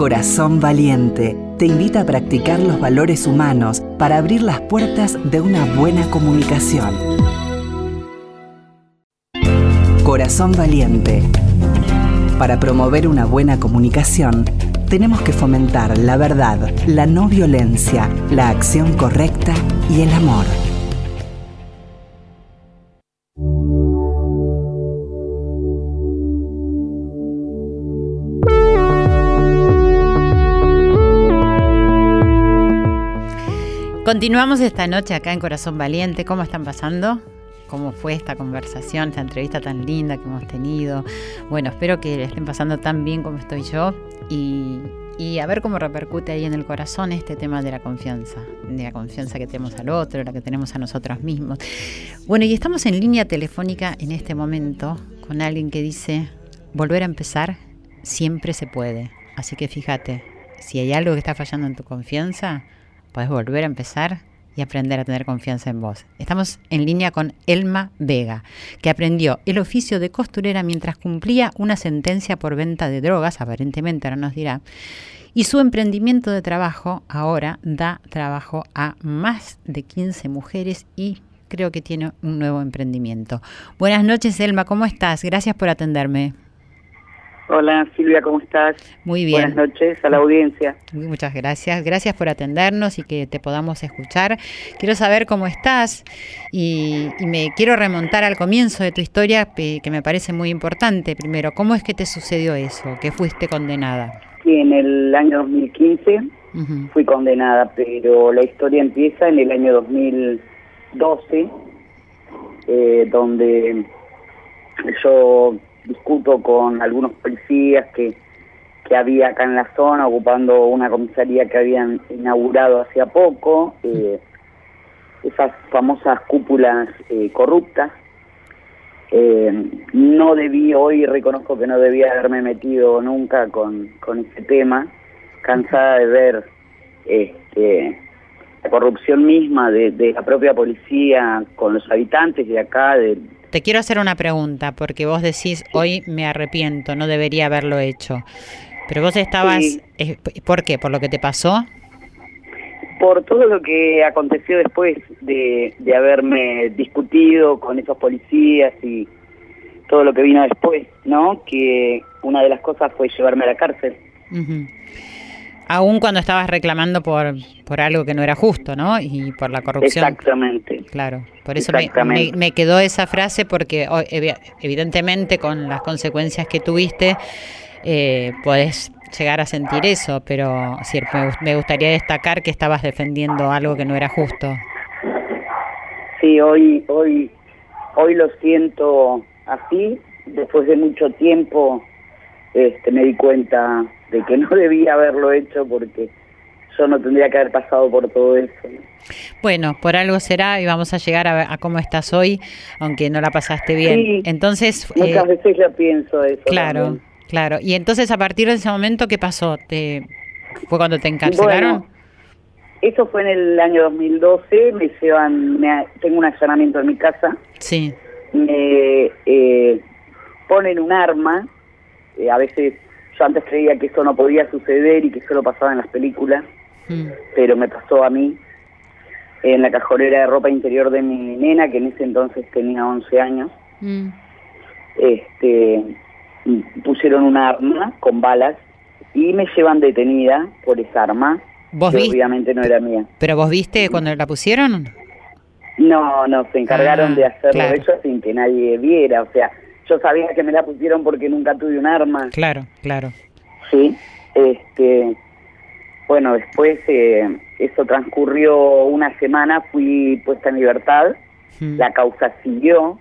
Corazón Valiente te invita a practicar los valores humanos para abrir las puertas de una buena comunicación. Corazón Valiente. Para promover una buena comunicación, tenemos que fomentar la verdad, la no violencia, la acción correcta y el amor. Continuamos esta noche acá en Corazón Valiente. ¿Cómo están pasando? ¿Cómo fue esta conversación, esta entrevista tan linda que hemos tenido? Bueno, espero que le estén pasando tan bien como estoy yo y, y a ver cómo repercute ahí en el corazón este tema de la confianza, de la confianza que tenemos al otro, la que tenemos a nosotros mismos. Bueno, y estamos en línea telefónica en este momento con alguien que dice, volver a empezar siempre se puede. Así que fíjate, si hay algo que está fallando en tu confianza, podés volver a empezar y aprender a tener confianza en vos. Estamos en línea con Elma Vega, que aprendió el oficio de costurera mientras cumplía una sentencia por venta de drogas, aparentemente ahora nos dirá, y su emprendimiento de trabajo ahora da trabajo a más de 15 mujeres y creo que tiene un nuevo emprendimiento. Buenas noches, Elma, ¿cómo estás? Gracias por atenderme. Hola Silvia, ¿cómo estás? Muy bien. Buenas noches a la audiencia. Muchas gracias. Gracias por atendernos y que te podamos escuchar. Quiero saber cómo estás y, y me quiero remontar al comienzo de tu historia que me parece muy importante. Primero, ¿cómo es que te sucedió eso? ¿Que fuiste condenada? Sí, en el año 2015 uh -huh. fui condenada, pero la historia empieza en el año 2012, eh, donde yo discuto con algunos policías que, que había acá en la zona ocupando una comisaría que habían inaugurado hacía poco, eh, esas famosas cúpulas eh, corruptas. Eh, no debí, hoy reconozco que no debía haberme metido nunca con, con ese tema, cansada de ver este, la corrupción misma de, de la propia policía con los habitantes de acá, de, te quiero hacer una pregunta, porque vos decís, hoy me arrepiento, no debería haberlo hecho. Pero vos estabas, Sí. eh, ¿por qué? ¿Por lo que te pasó? por todo lo que aconteció después de, de haberme discutido con esos policías y todo lo que vino después, ¿no? Que una de las cosas fue llevarme a la cárcel. Ujú. Aún cuando estabas reclamando por, por algo que no era justo, ¿no? Y por la corrupción. Exactamente. Claro, por eso me, me, quedó esa frase porque evi- evidentemente con las consecuencias que tuviste eh, podés llegar a sentir eso, pero sí, me, me gustaría destacar que estabas defendiendo algo que no era justo. Sí, hoy, hoy, hoy lo siento así. Después de mucho tiempo, este, me di cuenta de que no debía haberlo hecho porque yo no tendría que haber pasado por todo eso. ¿no? Bueno, por algo será y vamos a llegar a, a cómo estás hoy, aunque no la pasaste bien. Sí, Entonces, eh, Muchas veces yo pienso eso. claro, también. claro. Y entonces a partir de ese momento, ¿qué pasó? ¿Te, ¿Fue cuando te encarcelaron? Bueno, eso fue en el año 2012. Me llevan, me, tengo un allanamiento en mi casa. Sí. Me eh, ponen un arma. Eh, a veces yo antes creía que eso no podía suceder y que solo pasaba en las películas, Mm. pero me pasó a mí en la cajolera de ropa interior de mi nena, que en ese entonces tenía 11 años. Mm. Este, pusieron un arma con balas y me llevan detenida por esa arma, ¿Vos que viste? obviamente no era mía. ¿Pero vos viste cuando la pusieron? No, no, se encargaron Ah, de hacerlo claro. ellos sin que nadie viera. O sea, yo sabía que me la pusieron porque nunca tuve un arma. Claro, claro. Sí. Este, bueno, después eh, eso transcurrió una semana, fui puesta en libertad, Mm. la causa siguió.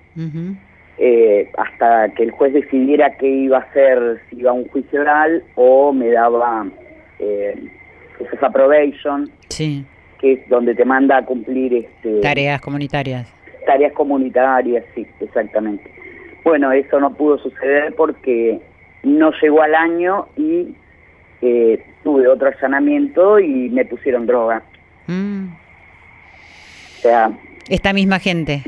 Eh, hasta que el juez decidiera qué iba a hacer, si iba a un juicio oral o me daba eh, esa probation, Sí. que es donde te manda a cumplir este, Tareas comunitarias. tareas comunitarias, sí, exactamente. Bueno, eso no pudo suceder porque no llegó al año y eh, tuve otro allanamiento y me pusieron droga. Mm. O sea, Esta misma gente.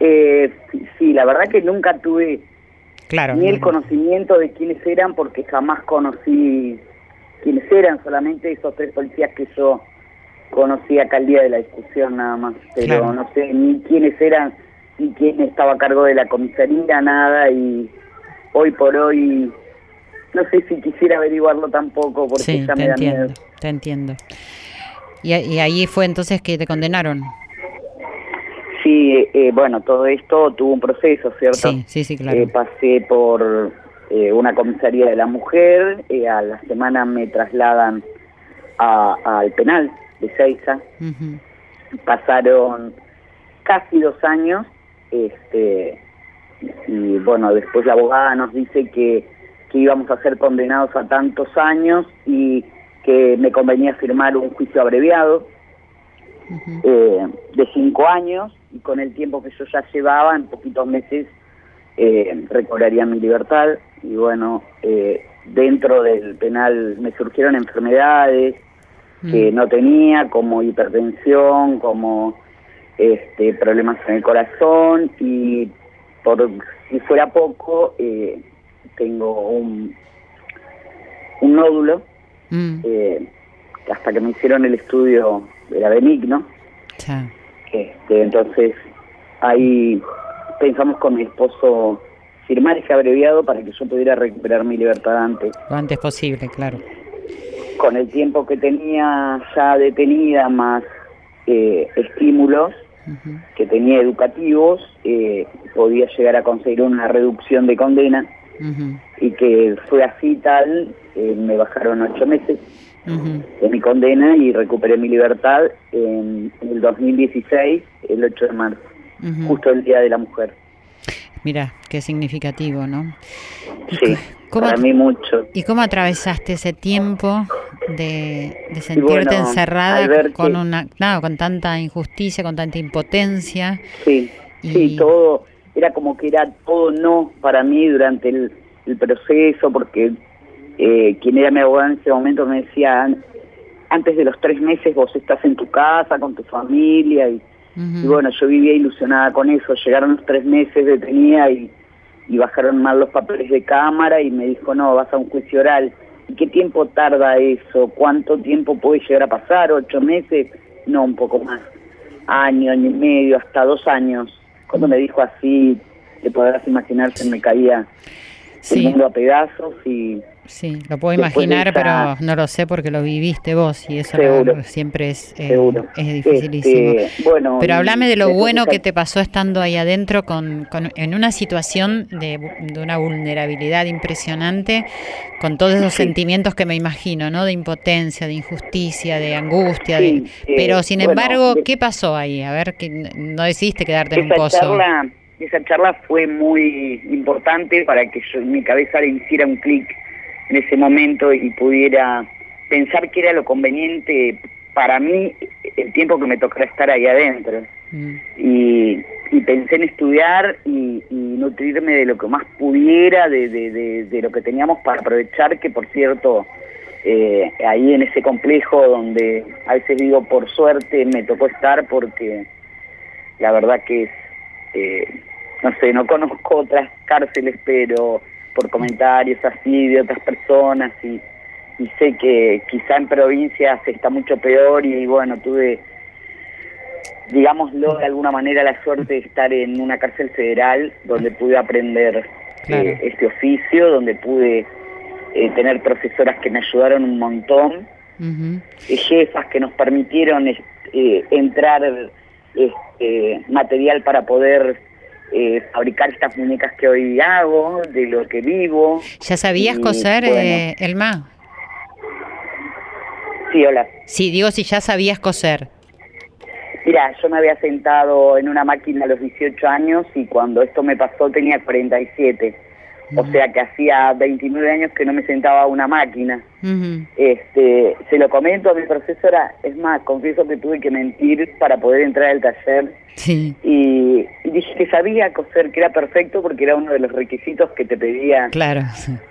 eh, sí, la verdad que nunca tuve Claro. ni el no, no. conocimiento de quiénes eran porque jamás conocí quiénes eran, solamente esos tres policías que yo conocí acá el día de la discusión nada más, pero Claro. no sé ni quiénes eran, ni quién estaba a cargo de la comisaría, nada, y hoy por hoy no sé si quisiera averiguarlo tampoco porque Sí, ya te me da entiendo, miedo. te entiendo. Y, y ahí fue entonces que te condenaron. Sí, eh, bueno, todo esto tuvo un proceso, ¿cierto? Sí, sí, sí, claro. Eh, pasé por eh, una comisaría de la mujer, eh, a la semana me trasladan a- al penal de Seiza, pasaron casi dos años, este, y bueno, después la abogada nos dice que, que íbamos a ser condenados a tantos años y que me convenía firmar un juicio abreviado eh, de cinco años y con el tiempo que yo ya llevaba, en poquitos meses eh, recobraría mi libertad. Y bueno, eh, dentro del penal me surgieron enfermedades que no tenía, como hipertensión, como este, problemas en el corazón y por si fuera poco, eh, tengo un, un nódulo Mm, eh, que hasta que me hicieron el estudio era benigno. Este, entonces, ahí pensamos con mi esposo firmar ese abreviado para que yo pudiera recuperar mi libertad antes. Lo antes posible, claro. Con el tiempo que tenía ya detenida, más eh, estímulos que tenía educativos, eh, podía llegar a conseguir una reducción de condena y que fue así tal, eh, me bajaron ocho meses de mi condena y recuperé mi libertad en, en el 2016, el 8 de marzo, justo el Día de la Mujer. Mira, qué significativo, ¿no? Sí, ¿Cómo para mí mucho. ¿Y cómo atravesaste ese tiempo de, de sentirte bueno, encerrada con una, claro, con tanta injusticia, con tanta impotencia? Sí, sí, todo, era como que era todo no para mí durante el, el proceso, porque eh, quien era mi abogado en ese momento me decía, "An- antes de los tres meses vos estás en tu casa, con tu familia, y, y bueno, yo vivía ilusionada con eso, llegaron los tres meses detenida y, y bajaron mal los papeles de cámara y me dijo, no, vas a un juicio oral. ¿Y qué tiempo tarda eso? ¿Cuánto tiempo puede llegar a pasar? ¿Ocho meses? No, un poco más. Año, año y medio, hasta dos años. Cuando me dijo así, te podrás imaginar, se me caía Sí. el mundo a pedazos y Sí, lo puedo imaginar, pero no lo sé porque lo viviste vos y eso Seguro. siempre es, eh, Seguro. es dificilísimo. Este, bueno, pero háblame de lo bueno que te pasó estando ahí adentro con, con- en una situación de, de una vulnerabilidad impresionante, con todos esos Sí. sentimientos que me imagino, ¿no? De impotencia, de injusticia, de angustia. Sí, de, eh, pero sin bueno, embargo, ¿qué pasó ahí? A ver, que no decidiste quedarte en un pozo. charla, esa charla fue muy importante para que yo en mi cabeza le hiciera un clic en ese momento y pudiera pensar que era lo conveniente para mí el tiempo que me tocara estar ahí adentro. Mm. Y, y pensé en estudiar y, y nutrirme de lo que más pudiera, de, de, de- de lo que teníamos para aprovechar, que por cierto, eh, ahí en ese complejo donde a veces digo por suerte me tocó estar porque la verdad que es, eh, no sé, no conozco otras cárceles, pero por comentarios así de otras personas y, y sé que quizá en provincias está mucho peor y bueno, tuve, digámoslo de alguna manera, la suerte de estar en una cárcel federal donde pude aprender Claro. eh, este oficio, donde pude eh, tener profesoras que me ayudaron un montón eh, jefas que nos permitieron eh, entrar este, material para poder eh, fabricar estas muñecas que hoy hago, de lo que vivo. ¿Ya sabías Y, coser, bueno, eh, Elma? Sí, hola. Sí, digo si ya sabías coser. Mira, yo me había sentado en una máquina a los 18 años y cuando esto me pasó tenía 47. O sea que hacía 29 años que no me sentaba a una máquina. Este, se lo comento a mi profesora, es más, confieso que tuve que mentir para poder entrar al taller. Sí. Y, y dije que sabía coser, que era perfecto porque era uno de los requisitos que te pedía Claro.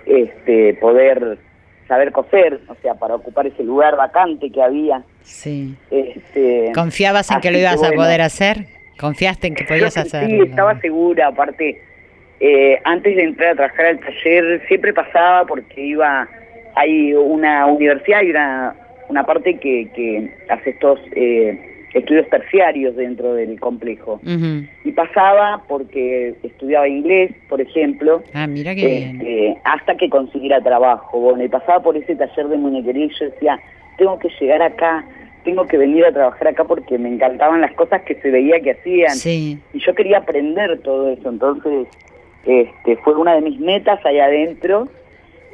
este, poder saber coser, o sea, para ocupar ese lugar vacante que había. Sí. Este, ¿Confiabas en que lo ibas a bueno, poder hacer? ¿Confiaste en que podías hacerlo? Sí, estaba segura, aparte, eh, antes de entrar a trabajar al taller, siempre pasaba porque iba, hay una universidad y una, una parte que, que hace estos eh, estudios terciarios dentro del complejo. Y pasaba porque estudiaba inglés, por ejemplo, Ah, mira qué bien. este, hasta que consiguiera trabajo. Bueno, y pasaba por ese taller de muñequería y yo decía, tengo que llegar acá, tengo que venir a trabajar acá porque me encantaban las cosas que se veía que hacían. Sí. Y yo quería aprender todo eso, entonces este, fue una de mis metas allá adentro.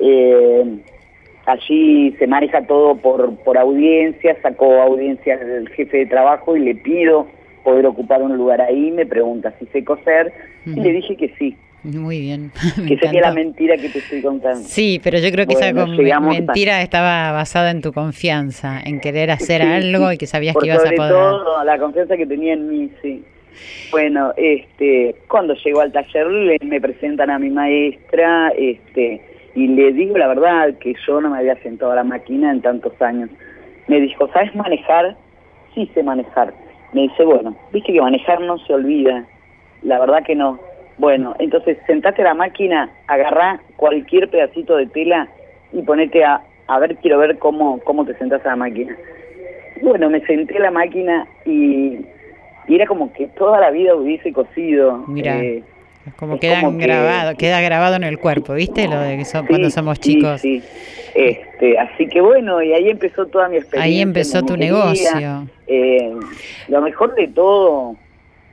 Eh, allí se maneja todo por, por audiencia, sacó audiencia del jefe de trabajo y le pido poder ocupar un lugar ahí, me pregunta si sé coser, y le dije que sí, Muy bien. Me que sería la encantó. mentira que te estoy contando. Sí, pero yo creo que esa Bueno, a- mentira estaba basada en tu confianza, en querer hacer Sí, algo y que sabías por que ibas a poder. todo la confianza que tenía en mí, sí. Bueno, este, cuando llegó al taller le- me presentan a mi maestra, este, y le digo la verdad que yo no me había sentado a la máquina en tantos años. Me dijo, ¿sabes manejar? Sí sé manejar. Me dice, bueno, viste que manejar no se olvida. La verdad que no. Bueno, entonces sentate a la máquina, agarrá cualquier pedacito de tela y ponete a, a ver, quiero ver cómo, cómo te sentás a la máquina. Bueno, me senté a la máquina y, y era como que toda la vida hubiese cosido. Mira, Eh, Como es quedan como que- grabado, queda grabado en el cuerpo, ¿viste? Lo de que son, sí, cuando somos chicos. sí. Este, así que bueno, y ahí empezó toda mi experiencia. Ahí empezó tu negocio. Eh, lo mejor de todo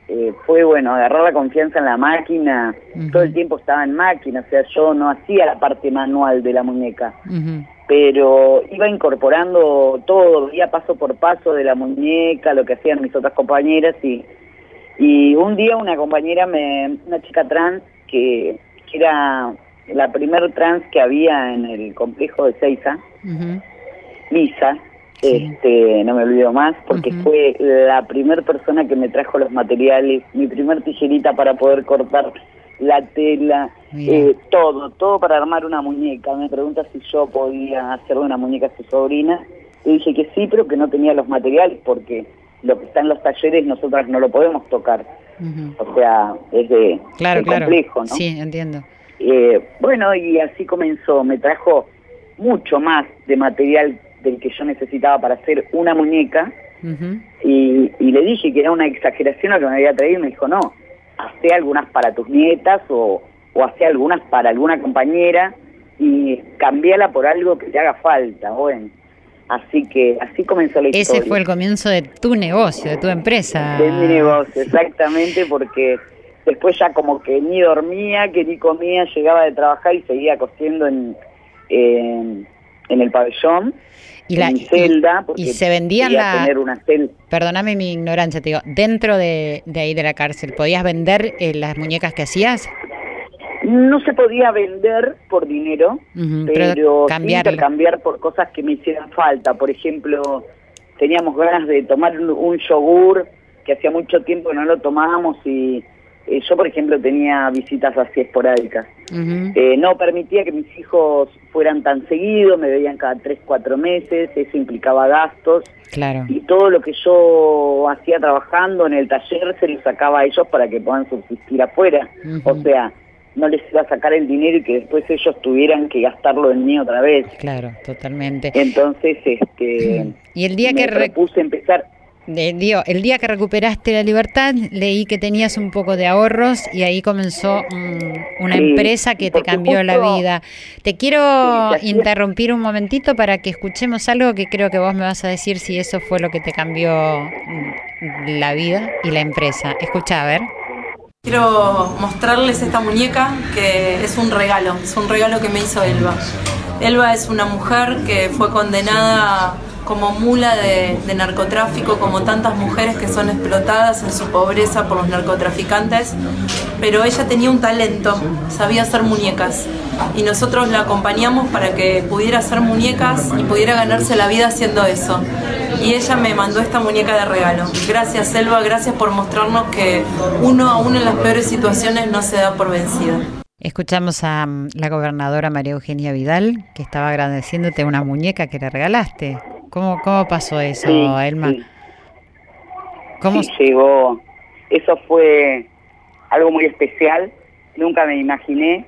eh, fue, bueno, agarrar la confianza en la máquina. Todo el tiempo estaba en máquina, o sea, yo no hacía la parte manual de la muñeca, Ujú. Pero iba incorporando todo, veía paso por paso de la muñeca, lo que hacían mis otras compañeras y, y un día una compañera, me, una chica trans, que, que era la primer trans que había en el complejo de Seiza, Ujú. Lisa, este, no me olvido más, porque fue la primer persona que me trajo los materiales, mi primer tijerita para poder cortar la tela, eh, todo, todo para armar una muñeca. Me pregunta si yo podía hacerle una muñeca a su sobrina. Y dije que sí, pero que no tenía los materiales, porque lo que está en los talleres nosotras no lo podemos tocar. O sea, es de, Claro, de claro. complejo, ¿no? Sí, entiendo. Eh, bueno, y así comenzó. Me trajo mucho más de material del que yo necesitaba para hacer una muñeca. Y, y le dije que era una exageración lo que me había traído y me dijo, no, hacé algunas para tus nietas o, o hacé algunas para alguna compañera y cambiala por algo que te haga falta. Bueno, así que así comenzó la Ese historia. fue el comienzo de tu negocio, de tu empresa. De mi negocio, exactamente, porque después ya como que ni dormía, que ni comía, llegaba de trabajar y seguía cosiendo en, en, en el pabellón, Y la- mi celda, porque y se vendían la- tener una celda. Perdóname mi ignorancia, te digo, dentro de, de ahí de la cárcel, ¿podías vender eh, las muñecas que hacías? No se podía vender por dinero, Ujú, pero, pero sí cambiarlo. intercambiar por cosas que me hicieran falta. Por ejemplo, teníamos ganas de tomar un- un yogur que hacía mucho tiempo que no lo tomábamos y eh, yo, por ejemplo, tenía visitas así esporádicas. Eh, no permitía que mis hijos fueran tan seguidos, me veían cada tres, cuatro meses, eso implicaba gastos Claro. y todo lo que yo hacía trabajando en el taller se lo sacaba a ellos para que puedan subsistir afuera. O sea, no les iba a sacar el dinero y que después ellos tuvieran que gastarlo en mí otra vez. Claro, totalmente. Entonces, este, Y el día me que re- propuse empezar de- digo, el día que recuperaste la libertad, leí que tenías un poco de ahorros y ahí comenzó mm, una Sí, empresa que te cambió la vida. Te quiero interrumpir un momentito para que escuchemos algo que creo que vos me vas a decir si eso fue lo que te cambió mm, la vida y la empresa. Escucha, a ver. Quiero mostrarles esta muñeca que es un regalo, es un regalo que me hizo Elba. Elba es una mujer que fue condenada como mula de, narcotráfico, como tantas mujeres que son explotadas en su pobreza por los narcotraficantes, pero ella tenía un talento, sabía hacer muñecas y nosotros la acompañamos para que pudiera hacer muñecas y pudiera ganarse la vida haciendo eso. Y ella me mandó esta muñeca de regalo. Gracias Selva, gracias por mostrarnos que uno aún en las peores situaciones no se da por vencido. Escuchamos a mm, la gobernadora María Eugenia Vidal, que estaba agradeciéndote una muñeca que le regalaste. ¿Cómo, cómo pasó eso, Sí, Elma? sí. ¿Cómo? Sí, llegó. Eso fue algo muy especial. Nunca me imaginé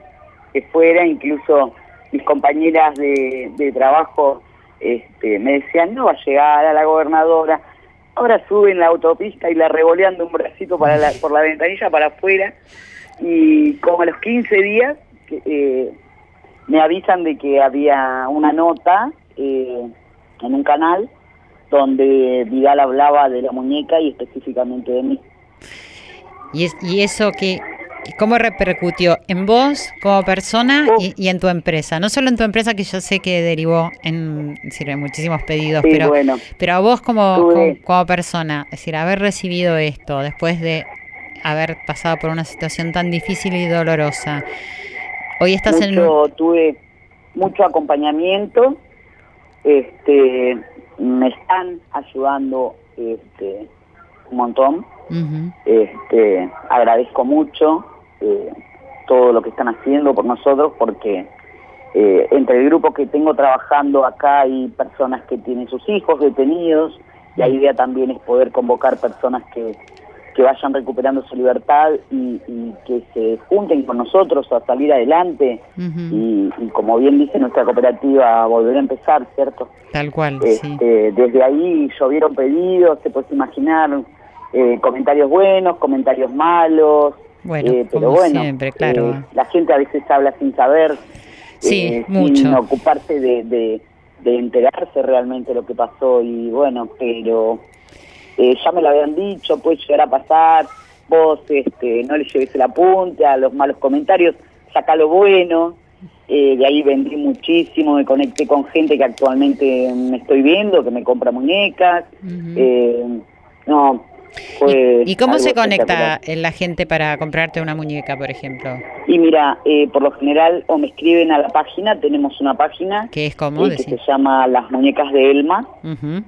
que fuera. Incluso mis compañeras de, de trabajo este, me decían, no va a llegar a la gobernadora. Ahora sube en la autopista y la revoleando un bracito para la- por la ventanilla para afuera. Y como a los 15 días eh, me avisan de que había una nota eh, en un canal donde Vidal hablaba de la muñeca y específicamente de mí. ¿Y, es- y eso que cómo repercutió en vos como persona y, y en tu empresa? No solo en tu empresa, que yo sé que derivó en, decir, en muchísimos pedidos, Sí, pero, bueno. pero a vos como, como, como persona, es decir, haber recibido esto después de haber pasado por una situación tan difícil y dolorosa. Hoy estás en mucho, tuve mucho acompañamiento, este, me están ayudando este, un montón, este, agradezco mucho eh, todo lo que están haciendo por nosotros porque eh, entre el grupo que tengo trabajando acá hay personas que tienen sus hijos detenidos y la idea también es poder convocar personas que, que vayan recuperando su libertad y, y que se junten con nosotros a salir adelante y, y como bien dice nuestra cooperativa volver a empezar, ¿cierto? Tal cual, sí. Este, Desde ahí llovieron pedidos, se puede imaginar, eh, comentarios buenos, comentarios malos, Bueno, eh, pero como bueno, siempre, claro. eh, la gente a veces habla sin saber, Sí, eh, sin mucho. ocuparse de, de, de enterarse realmente lo que pasó y bueno, pero eh, ya me lo habían dicho, puede llegar a pasar, vos este, no le lleves el apunte a los malos comentarios, saca lo bueno, eh, de ahí vendí muchísimo, me conecté con gente que actualmente me estoy viendo, que me compra muñecas, eh, no, fue ¿Y cómo se conecta la gente para comprarte una muñeca, por ejemplo? Y mira, eh, por lo general o me escriben a la página, tenemos una página Que es como que se llama Las Muñecas de Elma, Ujú.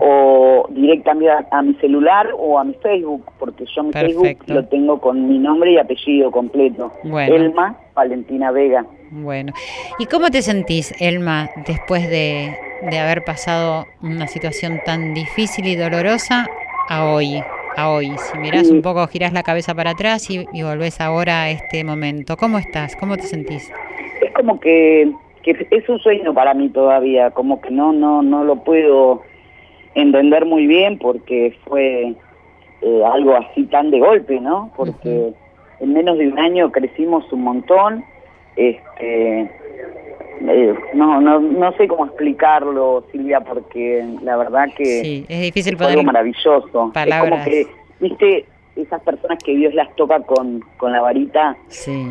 O directamente a, mi celular o a mi Facebook, porque yo mi Facebook lo tengo con mi nombre y apellido completo. Bueno. Elma Valentina Vega. Bueno, ¿y cómo te sentís, Elma, después de, de haber pasado una situación tan difícil y dolorosa a hoy? A hoy, si mirás Sí. un poco, girás la cabeza para atrás y, y volvés ahora a este momento. ¿Cómo estás? ¿Cómo te sentís? Es como que, que es un sueño para mí todavía, como que no, no, no lo puedo entender muy bien porque fue eh, algo así tan de golpe, ¿no? Porque en menos de un año crecimos un montón, este, eh, no, no, no sé cómo explicarlo, Silvia, porque la verdad que Sí, es difícil fue algo maravilloso. Es palabras. como que, viste, esas personas que Dios las toca con, con la varita, Sí.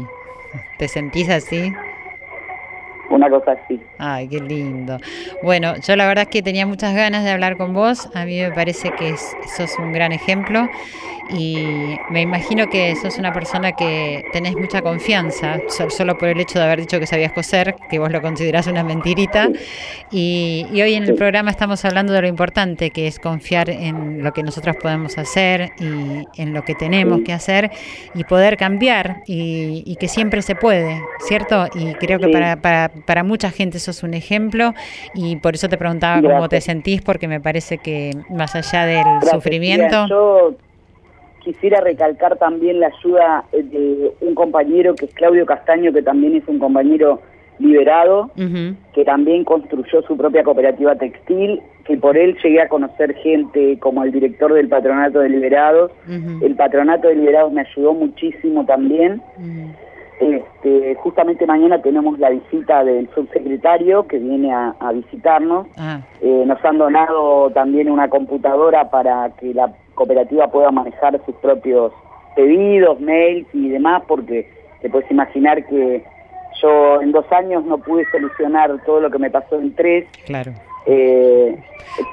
¿Te sentís así? Una cosa así. Ay, qué lindo. Bueno, yo la verdad es que tenía muchas ganas de hablar con vos. A mí me parece que es- sos un gran ejemplo y me imagino que sos una persona que tenés mucha confianza, so- solo por el hecho de haber dicho que sabías coser, que vos lo considerás una mentirita. Y, y hoy en el programa estamos hablando de lo importante que es confiar en lo que nosotros podemos hacer y en lo que tenemos que hacer y poder cambiar y, y que siempre se puede, ¿cierto? Y creo que para, para, para mucha gente sos un ejemplo y por eso te preguntaba cómo te sentís, porque me parece que más allá del Gracias, sufrimiento... Yo quisiera recalcar también la ayuda eh, de un compañero que es Claudio Castaño, que también es un compañero liberado, que también construyó su propia cooperativa textil, que por él llegué a conocer gente como el director del patronato de liberados. El patronato de liberados me ayudó muchísimo también. Este, justamente mañana tenemos la visita del subsecretario que viene a, a visitarnos. Ah, Eh, nos han donado también una computadora para que la cooperativa pueda manejar sus propios pedidos, mails y demás, porque te puedes imaginar que yo en dos años no pude solucionar todo lo que me pasó en tres. claro. eh,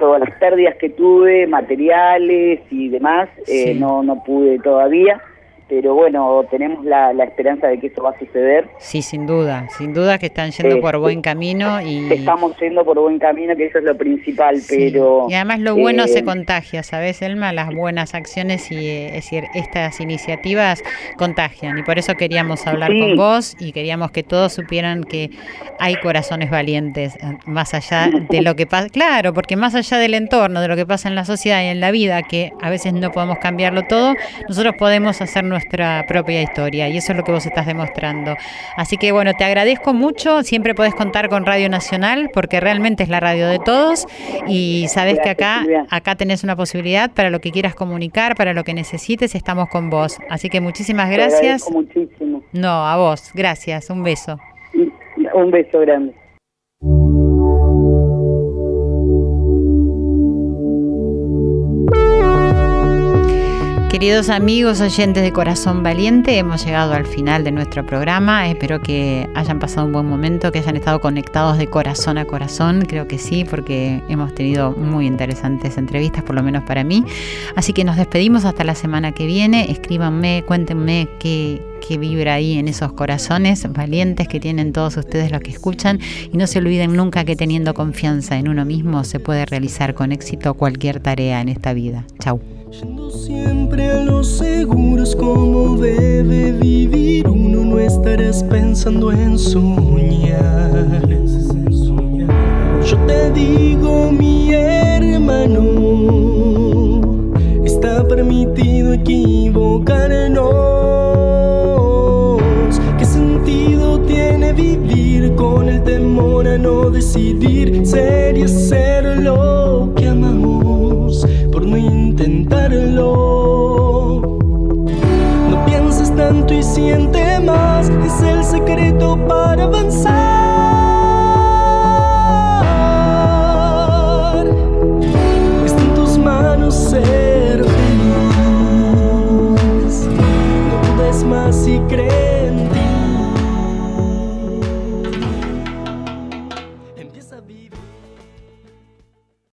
todas las pérdidas que tuve, materiales y demás, eh, no, no pude todavía, pero bueno, tenemos la, la esperanza de que eso va a suceder. Sí, sin duda, sin duda que están yendo Eh, por buen camino y, Estamos yendo por buen camino, que eso es lo principal, Sí. pero... y además lo bueno eh, se contagia, ¿sabes, Elma? Las buenas acciones y eh, es decir, estas iniciativas contagian y por eso queríamos hablar Sí. con vos y queríamos que todos supieran que hay corazones valientes eh, más allá de lo que pasa, claro, porque más allá del entorno, de lo que pasa en la sociedad y en la vida, que a veces no podemos cambiarlo todo, nosotros podemos hacer nuestra propia historia y eso es lo que vos estás demostrando. Así que bueno, te agradezco mucho, siempre podés contar con Radio Nacional porque realmente es la radio de todos y sabes que acá acá tenés una posibilidad para lo que quieras comunicar, para lo que necesites, estamos con vos. Así que muchísimas gracias. muchísimo. No, a vos, gracias, un beso. Un beso grande. Queridos amigos oyentes de Corazón Valiente, hemos llegado al final de nuestro programa. Espero que hayan pasado un buen momento, que hayan estado conectados de corazón a corazón. Creo que sí, porque hemos tenido muy interesantes entrevistas, por lo menos para mí. Así que nos despedimos hasta la semana que viene. Escríbanme, cuéntenme qué, qué vibra ahí en esos corazones valientes que tienen todos ustedes los que escuchan. Y no se olviden nunca que teniendo confianza en uno mismo se puede realizar con éxito cualquier tarea en esta vida. Chau. Siempre a los seguros como debe vivir uno no estarás pensando en soñar. Yo te digo mi hermano, está permitido equivocarnos. ¿Qué sentido tiene vivir con el temor a no decidir ser y hacer lo que amamos intentarlo? No pienses tanto y siente más, es el secreto para avanzar. Está en tus manos ser feliz. No dudes más y cree